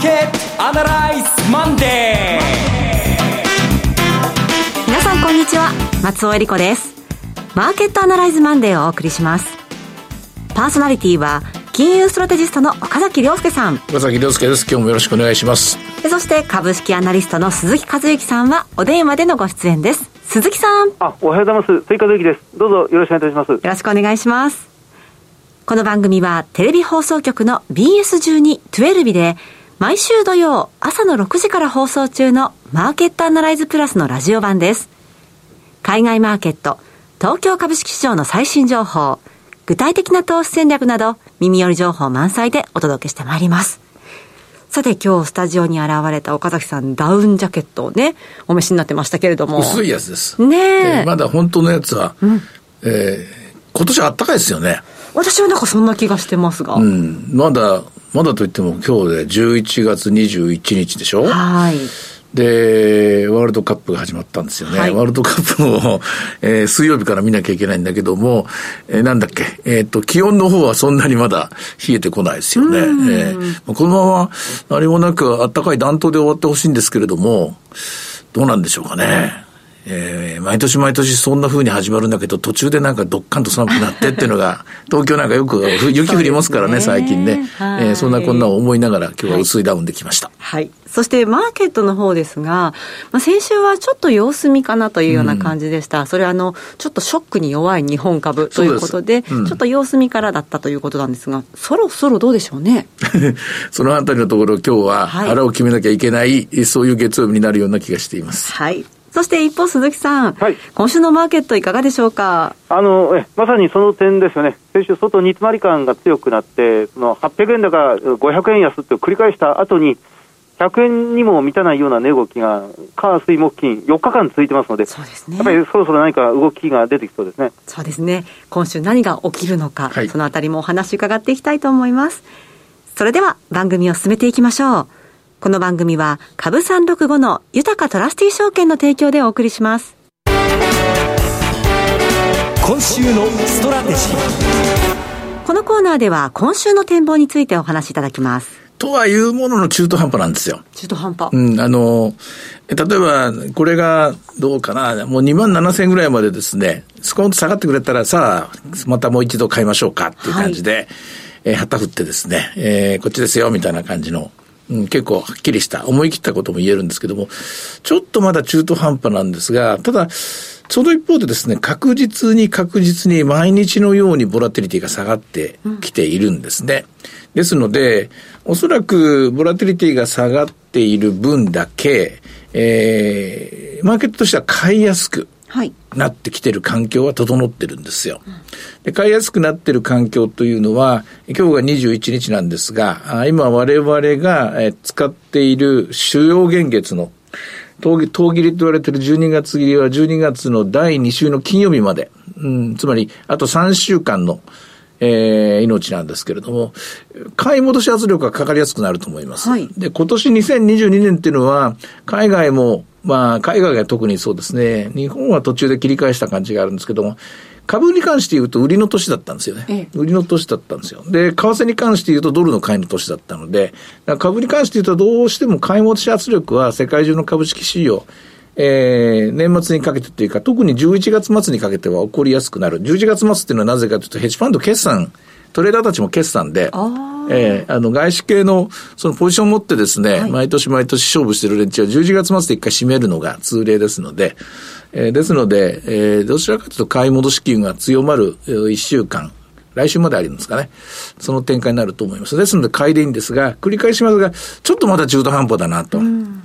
ーケットアナライズマンデー。皆さんこんにちは。松尾英里子です。マーケットアナライズマンデーをお送りします。パーソナリティは金融ストラテジストの岡崎良介さん。岡崎良介です。今日もよろしくお願いします。そして株式アナリストの鈴木一之さんはお電話でのご出演です。鈴木さん。あおはようございます。鈴木一之です。どうぞよろしくお願いいたします。よろしくお願いします。この番組はテレビ放送局の BS12-12 で毎週土曜朝の6時から放送中のマーケットアナライズプラスのラジオ版です。海外マーケット、東京株式市場の最新情報、具体的な投資戦略など耳寄り情報満載でお届けしてまいります。さて今日スタジオに現れた岡崎さん、ダウンジャケットをね、お召しになってましたけれども。薄いやつです。ねえ。えー、まだ本当のやつは、うん、えー、今年あったかいですよね。私はなんかそんな気がしてますが。うん。まだ、まだといっても今日で11月21日でしょ？はい。で、ワールドカップが始まったんですよね。はい、ワールドカップを、えー、水曜日から見なきゃいけないんだけども、えー、なんだっけ、えっ、ー、と、気温の方はそんなにまだ冷えてこないですよね。えー、このまま何もなく暖かい暖冬で終わってほしいんですけれども、どうなんでしょうかね。えー、毎年毎年そんな風に始まるんだけど、途中でなんかどっかんと寒くなってっていうのが、東京なんかよく雪降りますからね、ね最近ね。はい、えー、そんなこんなを思いながら今日は薄いダウンできました。はい。はい、そしてマーケットの方ですが、まあ、先週はちょっと様子見かなというような感じでした。うん、それはあの、ちょっとショックに弱い日本株ということで、でうん、ちょっと様子見からだったということなんですが、そろそろどうでしょうね？そのあたりのところ今日は腹を決めなきゃいけない、はい、そういう月曜日になるような気がしています。はい。そして一方、鈴木さん、はい、今週のマーケット、いかがでしょうか？あのえまさにその点ですよね、先週、外煮詰まり感が強くなって、その800円高、500円安って繰り返した後に、100円にも満たないような値動きが、火、水、木、金、4日間続いてますので、そうですね、やっぱりそろそろ何か動きが出てきそうですね。そうですね今週何が起きるのか、はい、そのあたりもお話伺っていきたいと思います。それでは番組を進めていきましょう。この番組は株365の豊トラスティ証券の提供でお送りします。今週のストラテジー。このコーナーでは今週の展望についてお話しいただきます。とはいうものの中途半端なんですよ。中途半端。うん、あの、例えば、これが、どうかな、もう2万7千円ぐらいまでですね、スコーンと下がってくれたら、さあ、またもう一度買いましょうかっていう感じで、はい、えー、旗振ってですね、えー、こっちですよ、みたいな感じの、うん、結構はっきりした、思い切ったことも言えるんですけども、ちょっとまだ中途半端なんですが、ただ、その一方でですね、確実に確実に毎日のようにボラティリティが下がってきているんですね。うん、ですので、おそらくボラティリティが下がっている分だけ、えー、マーケットとしては買いやすく、なってきてる環境は整ってるんですよ。で買いやすくなってる環境というのは、今日が21日なんですが、今我々が使っている主要限月の当切りと言われてる12月切りは12月の第2週の金曜日まで、うん、つまりあと3週間の、えー、命なんですけれども、買い戻し圧力がかかりやすくなると思います。はい、で、今年2022年っていうのは、海外もまあ、海外が特にそうですね。日本は途中で切り返した感じがあるんですけども、株に関して言うと売りの年だったんですよね。ええ、売りの年だったんですよ。で、為替に関して言うとドルの買いの年だったので、株に関して言うとどうしても買い戻し圧力は世界中の株式市場、えー、年末にかけてというか、特に11月末にかけては起こりやすくなる。11月末っていうのはなぜかというと、ヘッジファンド決算、トレーダーたちも決算で、えー、あの、外資系の、そのポジションを持ってですね、はい、毎年毎年勝負してる連中は11月末で一回締めるのが通例ですので、えー、ですので、えー、どちらかというと買い戻し機運が強まる1週間、来週まであるんですかね。その展開になると思います。ですので、買いでいいんですが、繰り返しますが、ちょっとまだ中途半端だなと。うん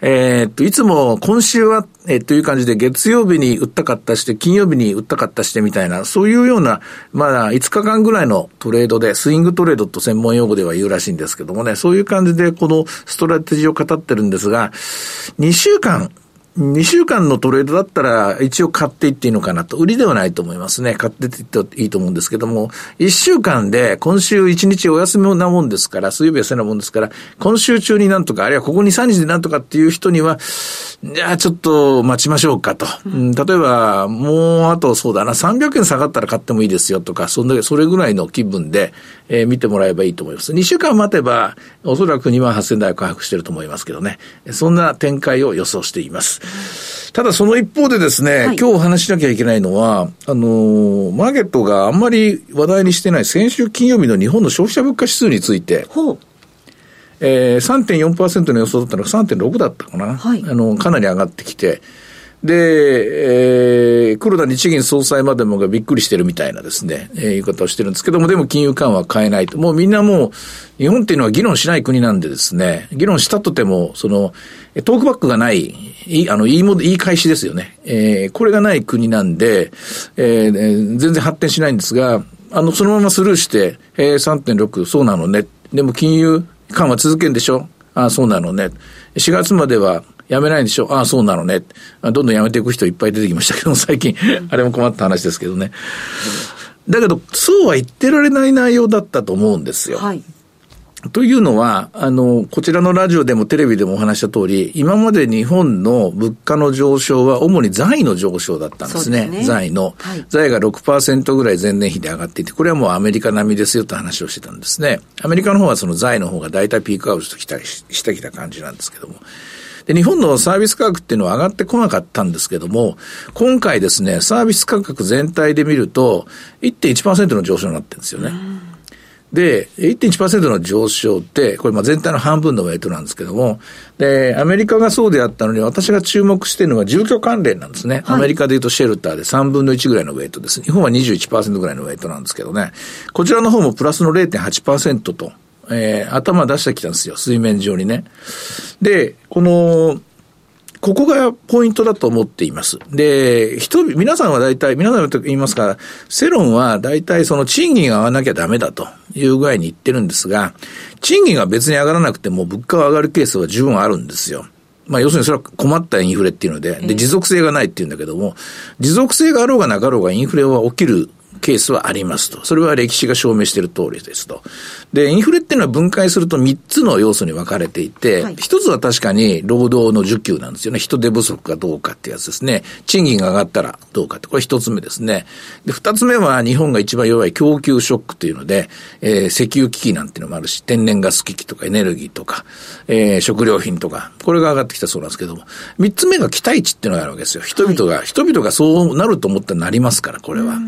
えー、っと、いつも今週は、えー、という感じで月曜日に売ったかったして、金曜日に売ったかったしてみたいな、そういうような、まあ、5日間ぐらいのトレードで、スイングトレードと専門用語では言うらしいんですけどもね、そういう感じでこのストラテジーを語ってるんですが、2週間、2週間のトレードだったら一応買っていっていいのかなと。売りではないと思いますね。買っていっていいと思うんですけども、1週間で今週1日お休みなもんですから、水曜日はせなもんですから、今週中になんとか、あるいはここ2、3日でなんとかっていう人には、じゃあちょっと待ちましょうかと。うん、例えば、もうあとそうだな、300円下がったら買ってもいいですよとか、そんだけそれぐらいの気分で、えー、見てもらえばいいと思います。2週間待てば、おそらく2万8000台を回復してると思いますけどね。そんな展開を予想しています。ただその一方でですね、はい、今日お話しなきゃいけないのは、あのー、マーケットがあんまり話題にしてない先週金曜日の日本の消費者物価指数について、えー、3.4%の予想だったのが3.6だったかな、はい、あの、かなり上がってきて、で、えー、黒田日銀総裁までもがびっくりしてるみたいなですね、えー、言い方をしてるんですけども、でも金融緩和は変えないと。もうみんなもう、日本っていうのは議論しない国なんでですね、議論したとても、その、トークバックがない、いあの、言いも、言い返しですよね。えー、これがない国なんで、えー、全然発展しないんですが、あの、そのままスルーして、えー、3.6、そうなのね。でも金融緩和続けんでしょああ、そうなのね。4月まではやめないんでしょああ、そうなのね。どんどんやめていく人いっぱい出てきましたけど、最近、あれも困った話ですけどね。だけど、そうは言ってられない内容だったと思うんですよ。はい。というのは、あの、こちらのラジオでもテレビでもお話した通り、今まで日本の物価の上昇は主に財の上昇だったんですね。すね財の。はい、財が6%ぐらい前年比で上がっていて、これはもうアメリカ並みですよと話をしてたんですね。アメリカの方はその財の方が大体ピークアウトしてきた感じなんですけども。で、日本のサービス価格っていうのは上がってこなかったんですけども、今回ですね、サービス価格全体で見ると、1.1%の上昇になってるんですよね。で、1.1%の上昇って、これまあ全体の半分のウェイトなんですけども、で、アメリカがそうであったのに、私が注目しているのは住居関連なんですね。はい、アメリカで言うとシェルターで3分の1ぐらいのウェイトです。日本は21%ぐらいのウェイトなんですけどね。こちらの方もプラスの0.8%とえー、頭出してきたんですよ、水面上にね。で、この、ここがポイントだと思っています。で、人、皆さんは大体、皆さんと言いますから、世論は大体その賃金が上がらなきゃダメだという具合に言ってるんですが、賃金が別に上がらなくても物価が上がるケースは十分あるんですよ。まあ要するにそれは困ったインフレっていうので、で、持続性がないっていうんだけども、持続性があろうがなかろうがインフレは起きるケースはありますと。それは歴史が証明している通りですと。で、インフレっていうのは分解すると3つの要素に分かれていて、はい、1つは確かに労働の需給なんですよね。人手不足かどうかってやつですね。賃金が上がったらどうかって、これ1つ目ですね。で、2つ目は日本が一番弱い供給ショックというので、えー、石油危機なんていうのもあるし、天然ガス危機とかエネルギーとか、えー、食料品とか、これが上がってきたそうなんですけども、3つ目が期待値っていうのがあるわけですよ。人々が、はい、人々がそうなると思ったらなりますから、これは。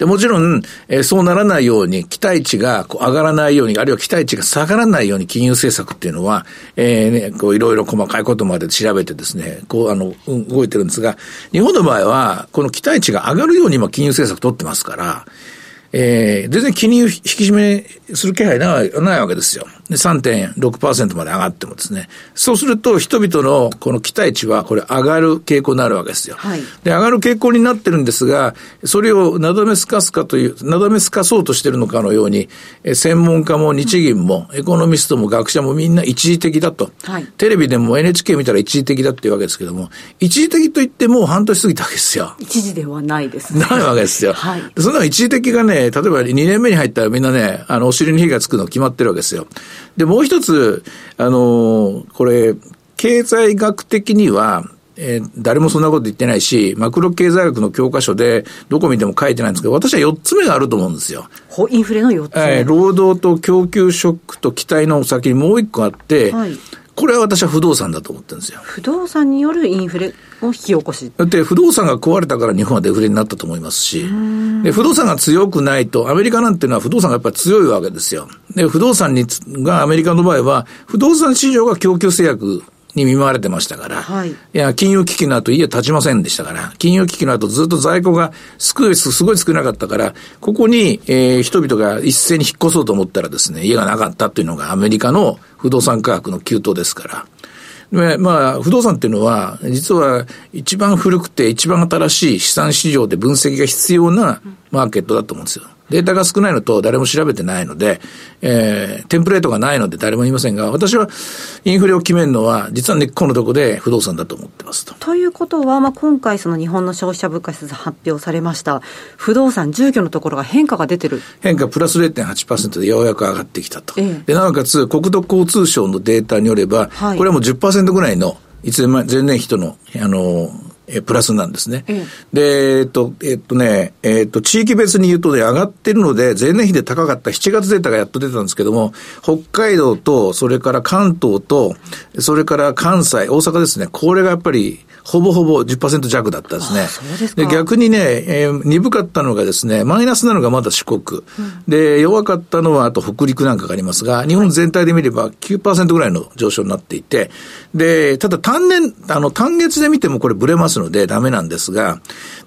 で、もちろん、えー、そうならないように、期待値がこう上がらないように、あるいは期待値が下がらないように金融政策っていうのは、えー、ね、こういろいろ細かいことまで調べてですね、こう、あの、動いてるんですが、日本の場合は、この期待値が上がるように今金融政策取ってますから、えー、全然金融引き締めする気配ないないわけですよ。で、3.6%まで上がってもですね。そうすると、人々のこの期待値は、これ上がる傾向になるわけですよ。はい、で、上がる傾向になってるんですが、それをなだめすかすかという、なだめすかそうとしてるのかのように、専門家も日銀も、エコノミストも学者もみんな一時的だと。はい、テレビでも NHK 見たら一時的だっていうわけですけども、一時的と言ってもう半年過ぎたわけですよ。一時ではないですね。ないわけですよ。はい、そんな一時的がね、例えば2年目に入ったらみんなね、あの、お尻に火がつくの決まってるわけですよ。で、もう一つ、あの、これ、経済学的には、えー、誰もそんなこと言ってないし、マクロ経済学の教科書でどこ見ても書いてないんですけど、私は4つ目があると思うんですよ。インフレの4つ目、えー、労働と供給ショックと期待の先にもう1個あって、はい、これは私は不動産だと思ってるんですよ。不動産によるインフレを引き起こし。だって不動産が壊れたから日本はデフレになったと思いますし、で不動産が強くないと、アメリカなんていうのは不動産がやっぱり強いわけですよ。で、不動産にがアメリカの場合は、不動産市場が供給制約に見舞われてましたから、はい、いや、金融危機の後家建ちませんでしたから、金融危機の後ずっと在庫がすごい、すごい少なかったから、ここに、えー、人々が一斉に引っ越そうと思ったらですね、家がなかったっていうのがアメリカの不動産価格の急騰ですから。でまあ、不動産っていうのは、実は一番古くて一番新しい資産市場で分析が必要なマーケットだと思うんですよ。データが少ないのと誰も調べてないので、えー、テンプレートがないので誰も言いませんが、私はインフレを決めるのは、実は根っこのところで不動産だと思ってますと。ということは、まあ、今回その日本の消費者物価指数発表されました。不動産、住居のところが変化が出てる。変化プラス0.8%でようやく上がってきたと。ええ、で、なおかつ国土交通省のデータによれば、はい、これはもう10%ぐらいの、いつ前年比との、あの、えプラスなんですね。うん、で、えっと、えっとね、えっと、地域別に言うとね、上がってるので、前年比で高かった。7月データがやっと出たんですけども、北海道と、それから関東と、それから関西、大阪ですね、これがやっぱり、ほぼほぼ10%弱だったですね。で逆にね、えー、鈍かったのがですね、マイナスなのがまだ四国、うん、で、弱かったのはあと北陸なんかがありますが、日本全体で見れば9%ぐらいの上昇になっていて、で、ただ単年、あの、単月で見てもこれブレますのでダメなんですが、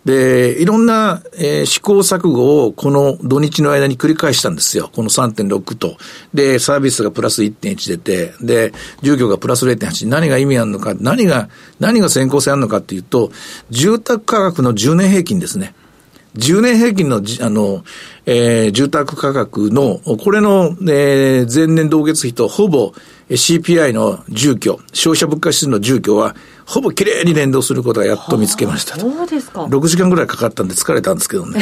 で、いろんな、えー、試行錯誤をこの土日の間に繰り返したんですよ。この3.6と。で、サービスがプラス1.1出て、で、住居がプラス0.8。何が意味あるのか、何が、何が先行性あるのかっていうと、住宅価格の10年平均ですね。10年平均の、あの、えー、住宅価格の、これの、えー、前年同月比とほぼ CPI の住居、消費者物価指数の住居は、ほぼ綺麗に連動することがやっと見つけましたと。そうですか。6時間ぐらいかかったんで疲れたんですけどね。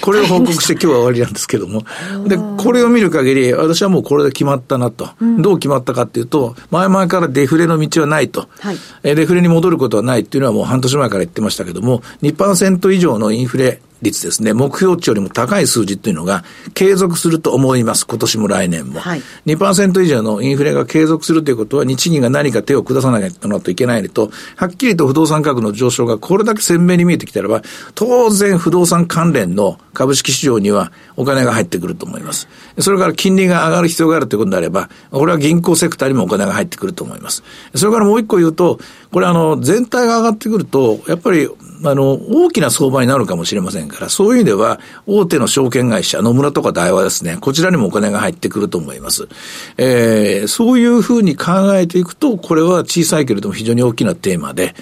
これを報告して今日は終わりなんですけども。で、これを見る限り、私はもうこれで決まったなと。うん、どう決まったかっていうと、前々からデフレの道はないと。はい、デフレに戻ることはないっていうのはもう半年前から言ってましたけども、2%以上のインフレ率ですね、目標値よりも高い数字っていうのが継続すると思います。今年も来年も。はい、2%以上のインフレが継続するということは、日銀が何か手を下さなきゃいけないと、はっきりと不動産価格の上昇がこれだけ鮮明に見えてきたらば、当然不動産関連の株式市場にはお金が入ってくると思います。それから金利が上がる必要があるということであれば、これは銀行セクターにもお金が入ってくると思います。それからもう一個言うと、これあの、全体が上がってくると、やっぱりあの、大きな相場になるかもしれませんから、そういう意味では、大手の証券会社、野村とか大和ですね、こちらにもお金が入ってくると思います。えー、そういうふうに考えていくと、これは小さいけれども非常に大きなテーマで、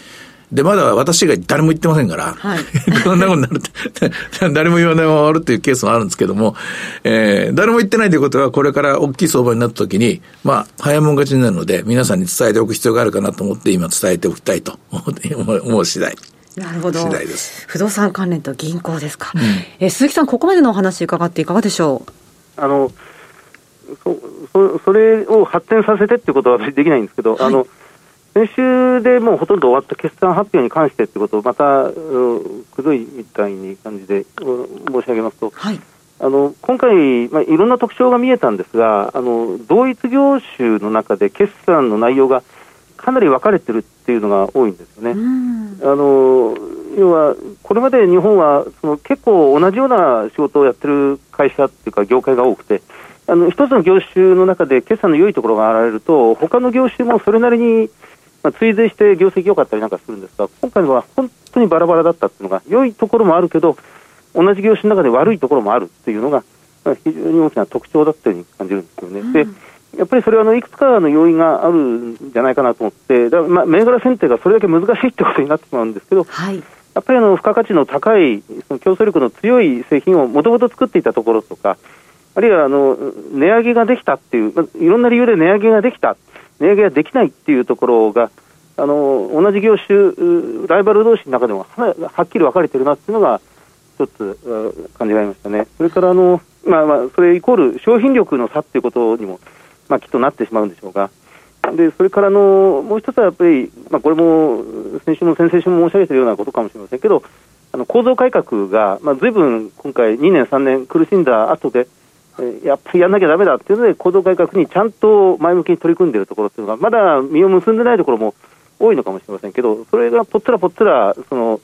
で、まだ私が誰も言ってませんから、はい、こんなことになるって、誰も言わないまま終わるっていうケースもあるんですけども、えー、誰も言ってないということは、これから大きい相場になった時に、まあ、早もん勝ちになるので、皆さんに伝えておく必要があるかなと思って、今伝えておきたいと思 う次第。なるほど。不動産関連と銀行ですか。うん、え鈴木さん、ここまでのお話伺っていかがでしょう？あの、そ、そそれを発展させてっていうことはできないんですけど、はい、あの、先週でもうほとんど終わった決算発表に関してってことをまた、くどいみたいに感じで申し上げますと、はい、あの今回、まあ、いろんな特徴が見えたんですが、あの同一業種の中で決算の内容がかなり分かれてるっていうのが多いんですよね。あの要は、これまで日本はその結構同じような仕事をやってる会社っていうか、業界が多くて、あの一つの業種の中で決算の良いところが現れると、他の業種もそれなりに、まあ、追随して業績良かったりなんかするんですが、今回は本当にバラバラだったっていうのが、良いところもあるけど、同じ業種の中で悪いところもあるっていうのが、非常に大きな特徴だったように感じるんですよね。うん、でやっぱりそれはあのいくつかの要因があるんじゃないかなと思って、だまあ、銘柄選定がそれだけ難しいってことになってしまうんですけど、はい、やっぱりあの付加価値の高い、その競争力の強い製品をもともと作っていたところとか、あるいはあの値上げができたっていう、まあ、いろんな理由で値上げができた、値上げができないっていうところが、あの同じ業種、ライバル同士の中でもははっきり分かれてるなっていうのが、一つ感じられましたね。それからあの、まあまあ、それイコール商品力の差っていうことにもまあ、きっとなってしまうんでしょうが、でそれからのもう一つはやっぱり、まあ、これも先週も先々週も申し上げているようなことかもしれませんけど、あの構造改革が、まあ、ずいぶん今回、2年、3年苦しんだ後で、やっぱりやんなきゃだめだっていうので、構造改革にちゃんと前向きに取り組んでいるところっていうのが、まだ実を結んでないところも多いのかもしれませんけど、それがぽっつらぽっつら、その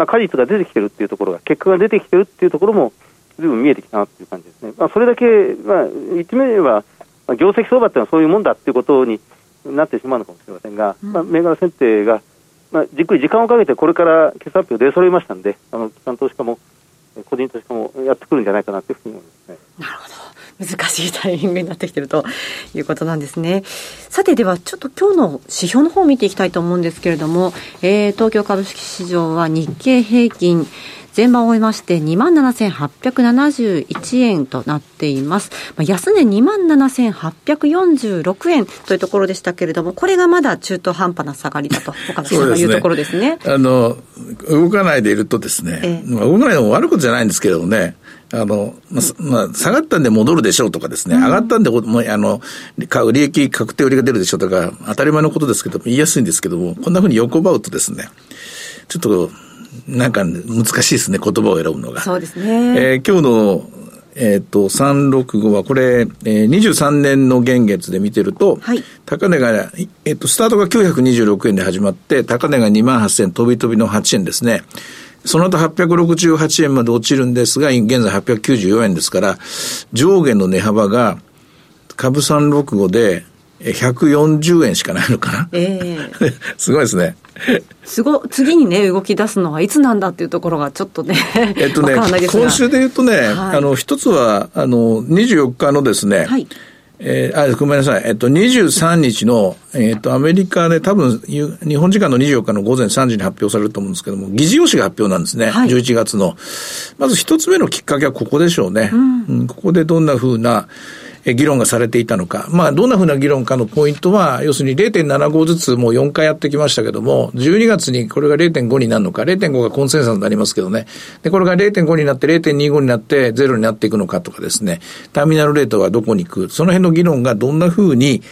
まあ、果実が出てきてるっていうところが、結果が出てきてるっていうところも、ずいぶん見えてきたなっていう感じですね。まあ、それだけ、まあ、言ってみれば、まあ、業績相場っていうのはそういうもんだっていうことになってしまうのかもしれませんが、うん、まあ、銘柄選定が、まあ、じっくり時間をかけてこれから決算発表出揃いましたんで、あの機関投資家も個人投資家もやってくるんじゃないかなというふうに思いますね。なるほど。難しいタイミングになってきてるということなんですね。さてではちょっと今日の指標の方を見ていきたいと思うんですけれども、えー、東京株式市場は日経平均前場を終えまして27,871円となっています。まあ、安値27,846円というところでしたけれども、これがまだ中途半端な下がりだと、岡田さんが言うところですね。あの、動かないでいるとですね、ええ、まあ、動かないのも悪いことじゃないんですけどね、あの、まあ、まあ、下がったんで戻るでしょうとかですね、上がったんで、もう、あの、利益確定売りが出るでしょうとか、当たり前のことですけど、言いやすいんですけども、こんなふうに横ばうとですね、ちょっと、なんか難しいですね、言葉を選ぶのが。そうですね。えー、今日の、えっ、ー、と、365は、これ、えー、23年の現月で見てると、はい、高値が、えっ、ー、と、スタートが926円で始まって、高値が2万8000飛び飛びの8円ですね。その後868円まで落ちるんですが、現在894円ですから、上下の値幅が株365で140円しかないのかな。ええー、すごいですね。すご、次にね、動き出すのはいつなんだっていうところがちょっとね、えっとね、今週で言うとね、はい、あの、一つは、あの、24日のですね、はいえー、あ、ごめんなさい。えっと、23日の、えっと、アメリカで多分、日本時間の24日の午前3時に発表されると思うんですけども、議事要旨が発表なんですね。はい、11月の。まず一つ目のきっかけはここでしょうね。うん、うん、ここでどんなふうな、議論がされていたのか。まあ、どんなふうな議論かのポイントは、要するに0.75ずつもう4回やってきましたけども、12月にこれが0.5になるのか、0.5がコンセンサスになりますけどね。で、これが0.5になって0.25になって0になっていくのかとかですね。ターミナルレートはどこに行く。その辺の議論がどんなふうに、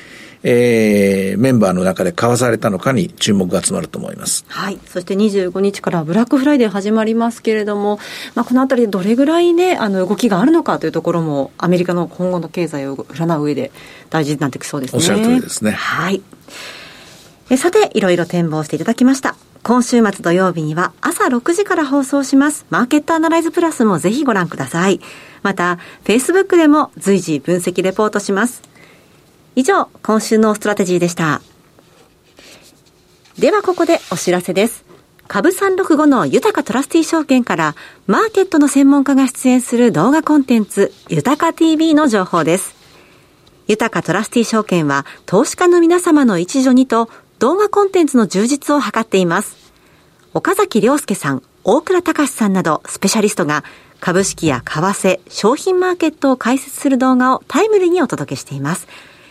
えー、メンバーの中で交わされたのかに注目が集まると思います。はい。そして25日からブラックフライデー始まりますけれども、まあ、このあたりでどれぐらいね、あの、動きがあるのかというところも、アメリカの今後の経済を占う上で大事になってきそうですね。おっしゃる通りですね。はい。えさて、いろいろ展望していただきました。今週末土曜日には朝6時から放送します。マーケットアナライズプラスもぜひご覧ください。また、Facebook でも随時分析レポートします。以上、今週のストラテジーでした。ではここでお知らせです。株365の豊トラスティ証券からマーケットの専門家が出演する動画コンテンツ豊か TV の情報です。豊トラスティ証券は投資家の皆様の一助にと動画コンテンツの充実を図っています。岡崎良介さん、大倉隆さんなどスペシャリストが株式や為替、商品マーケットを解説する動画をタイムリーにお届けしています。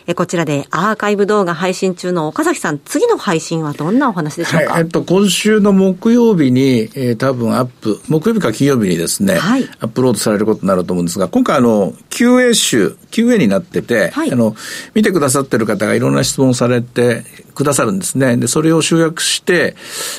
えこちらでアーカイブ動画配信中の岡崎さん、次の配信はどんなお話でしょうか、はい、えっと、今週の木曜日に、えー、多分アップ、木曜日か金曜日にですね、はい、アップロードされることになると思うんですが、今回あの、QA 集、QA になってて、はい、あの、見てくださってる方がいろんな質問されてくださるんですね。で、それを集約して、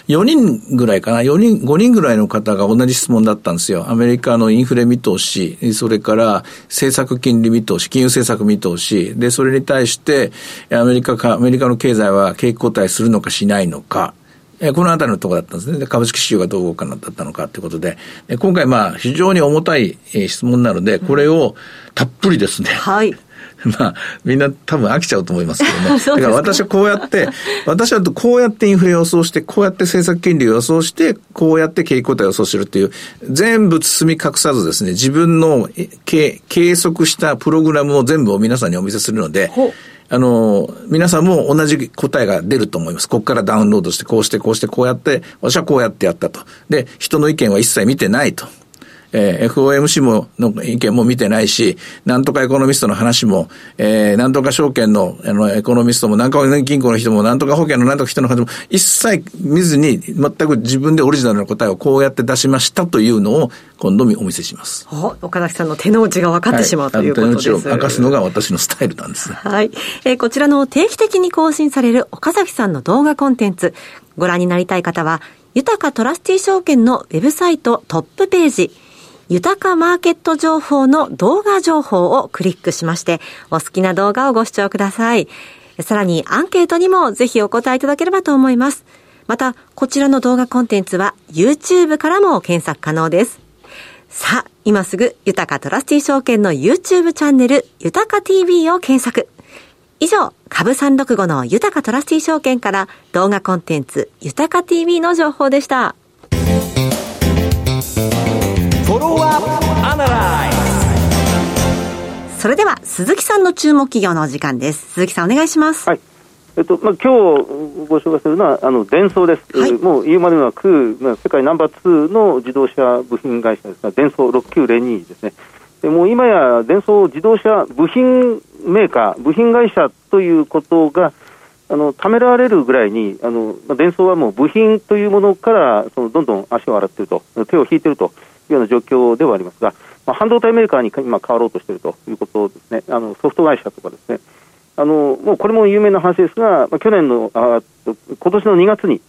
4人ぐらいかな、4人、5人ぐらいの方が同じ質問だったんですよ。アメリカのインフレ見通し、それから政策金利見通し、金融政策見通し、で、それに対対して、アメリカか、アメリカの経済は景気後退するのかしないのか、えこのあたりのところだったんですね。株式市場がどう動くかだったのかということで、今回まあ非常に重たい質問なので、これをたっぷりですね、はい。まあ、みんな多分飽きちゃうと思いますけどね。だから私はこうやって、私はこうやってインフレ予想して、こうやって政策金利を予想して、こうやって景気後退を予想するっていう、全部包み隠さずですね、自分の計測したプログラムを全部を皆さんにお見せするので、あの、皆さんも同じ答えが出ると思います。ここからダウンロードして、こうして、こうして、こうやって、私はこうやってやったと。で、人の意見は一切見てないと。えー、FOMC も、の意見も見てないし、なんとかエコノミストの話も、えー、なんとか証券の、あの、エコノミストも、なんとか銀行の人も、なんとか保険のなんとか人の話も、一切見ずに、全く自分でオリジナルの答えをこうやって出しましたというのを、今度お見せします。岡崎さんの手の内が分かってしまう、はい、ということです。手の内を明かすのが私のスタイルなんです。はい。えー、こちらの定期的に更新される岡崎さんの動画コンテンツ、ご覧になりたい方は、豊かトラスティ証券のウェブサイトトップページ、豊かマーケット情報の動画情報をクリックしまして、お好きな動画をご視聴ください。さらにアンケートにもぜひお答えいただければと思います。また、こちらの動画コンテンツは YouTube からも検索可能です。さあ、今すぐ、豊かトラスティ証券の YouTube チャンネル、豊か TV を検索。以上、株365の豊かトラスティ証券から動画コンテンツ、豊か TV の情報でした。それでは鈴木さんの注目企業のお時間です。鈴木さんお願いします。はい。えっとまあ、今日ご紹介するのは、あの、デンソーです。はい、もう言うまでもなく、まあ、世界ナンバー2の自動車部品会社です。が、デンソー6902ですね。でもう今や、デンソー自動車部品メーカー、部品会社ということが、あの、ためられるぐらいに、あの、まあ、デンソーはもう部品というものから、その、どんどん足を洗っていると、手を引いているというような状況ではありますが、まあ、半導体メーカーに今変わろうとしているということですね。あの、ソフト会社とかですね。あの、もうこれも有名な話ですが、まあ、去年の、あ今年の2月に、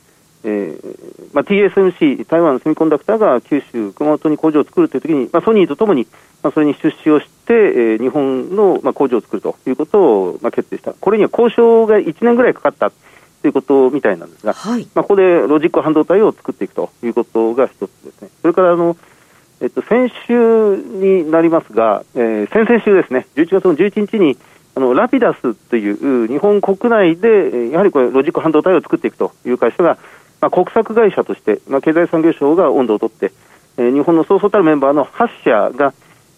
えーまあ、TSMC、台湾セミコンダクターが九州、熊本に工場を作るというときに、まあ、ソニーとともに、まあ、それに出資をして、えー、日本の、まあ、工場を作るということを、まあ、決定した。これには交渉が1年ぐらいかかったということみたいなんですが、はい、まあ、ここでロジック半導体を作っていくということが一つですね。それからあの、えっと、先週になりますが、えー、先々週ですね、11月の11日に、あのラピダスという日本国内で、やはりこれ、ロジック半導体を作っていくという会社が、まあ、国策会社として、まあ、経済産業省が温度を取って、えー、日本のそうそうたるメンバーの8社が、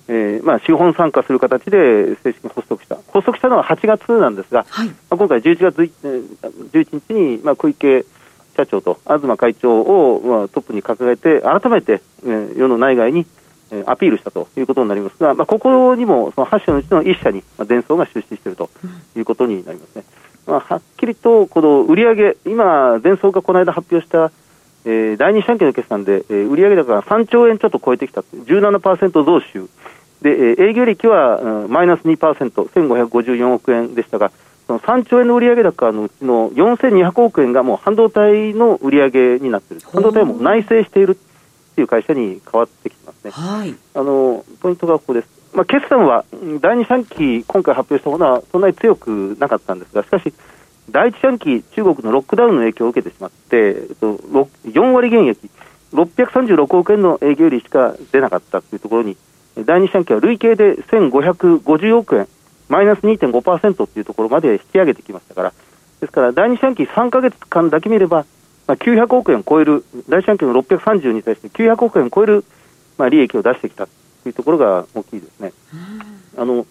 えーまあ、資本参加する形で正式に発足した、発足したのは8月なんですが、はい、まあ、今回11月11日に、まあ、小池社長と東会長を、まあ、トップに掲げて、改めて、えー、世の内外に、えー、アピールしたということになりますが、まあ、ここにもその8社のうちの1社に、まあ、が出資しているということになりますね。まあ、はっきりとこの売上今、伝送がこの間発表した、えー、第二四半期の決算で、えー、売上高が3兆円ちょっと超えてきた、17%増収、で、えー、営業利益は、うん、マイナス2%、1554億円でしたが、その3兆円の売上高のうちの4200億円がもう半導体の売上になっている、半導体も内製しているっていう会社に変わってきてますね。はい、あのポイントがここです。まあ、決算は第2四半期、今回発表したものはそんなに強くなかったんですが、しかし、第1四半期、中国のロックダウンの影響を受けてしまって、えっと、4割減益、636億円の営業利しか出なかったというところに、第2四半期は累計で1550億円、マイナス2.5%というところまで引き上げてきましたから、ですから第2四半期3か月間だけ見れば、まあ、900億円超える、第1四半期の630に対して900億円超える、まあ、利益を出してきたというところが大きいですね。あの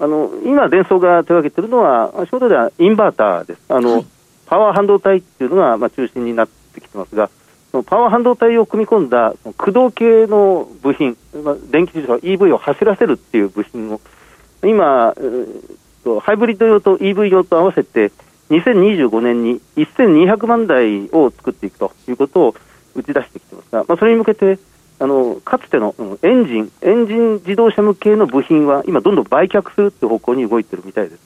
あの今、デンソーが手掛けているのは、仕事ではインバーターです。あの、はい、パワー半導体っていうのが、まあ、中心になってきてますが、そのパワー半導体を組み込んだ駆動系の部品、まあ、電気自動車 EV を走らせるっていう部品を、今、ハイブリッド用と EV 用と合わせて、2025年に1200万台を作っていくということを打ち出してきてますが、まあ、それに向けて、あのかつてのエンジン、エンジン自動車向けの部品は今、どんどん売却するという方向に動いているみたいです。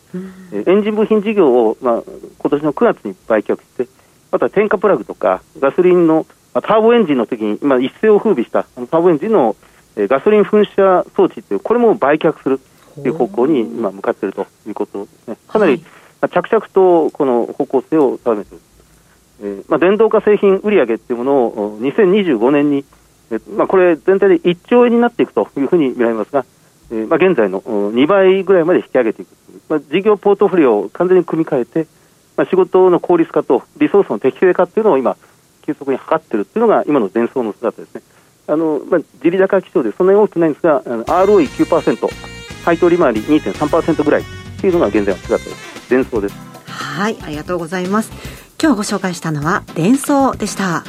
エンジン部品事業を、まあ、今年の9月に売却して、また添加プラグとかガソリンの、まあ、ターボエンジンの時に今一世を風靡したターボエンジンの、えー、ガソリン噴射装置という、これも売却するという方向に今向かっているということですね。かなり、はい着々とこの方向性を定めている、えーまあ、電動化製品売上っていうものを2025年に、えーまあ、これ、全体で1兆円になっていくというふうに見られますが、えーまあ、現在の2倍ぐらいまで引き上げていく、まあ、事業ポートフォリオを完全に組み替えて、まあ、仕事の効率化とリソースの適正化っていうのを今、急速に図っているっていうのが今の前奏の姿ですね。あのまあ、地利高基調でそんなに多くないんですが、ROE9%、配当利回り2.3%ぐらいっていうのが現在の姿です。伝送です。はいありがとうございます。今日ご紹介したのは伝送でした。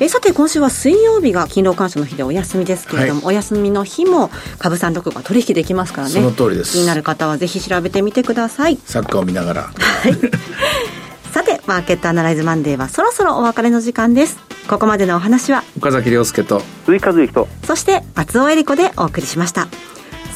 えさて今週は水曜日が勤労感謝の日でお休みですけれども、はい、お休みの日も株三六が取引できますからね。その通りです。気になる方はぜひ調べてみてください。サッカーを見ながら。はい。さてマーケットアナライズマンデーはそろそろお別れの時間です。ここまでのお話は岡崎亮介と。鈴井和之と。そして松尾恵理子でお送りしました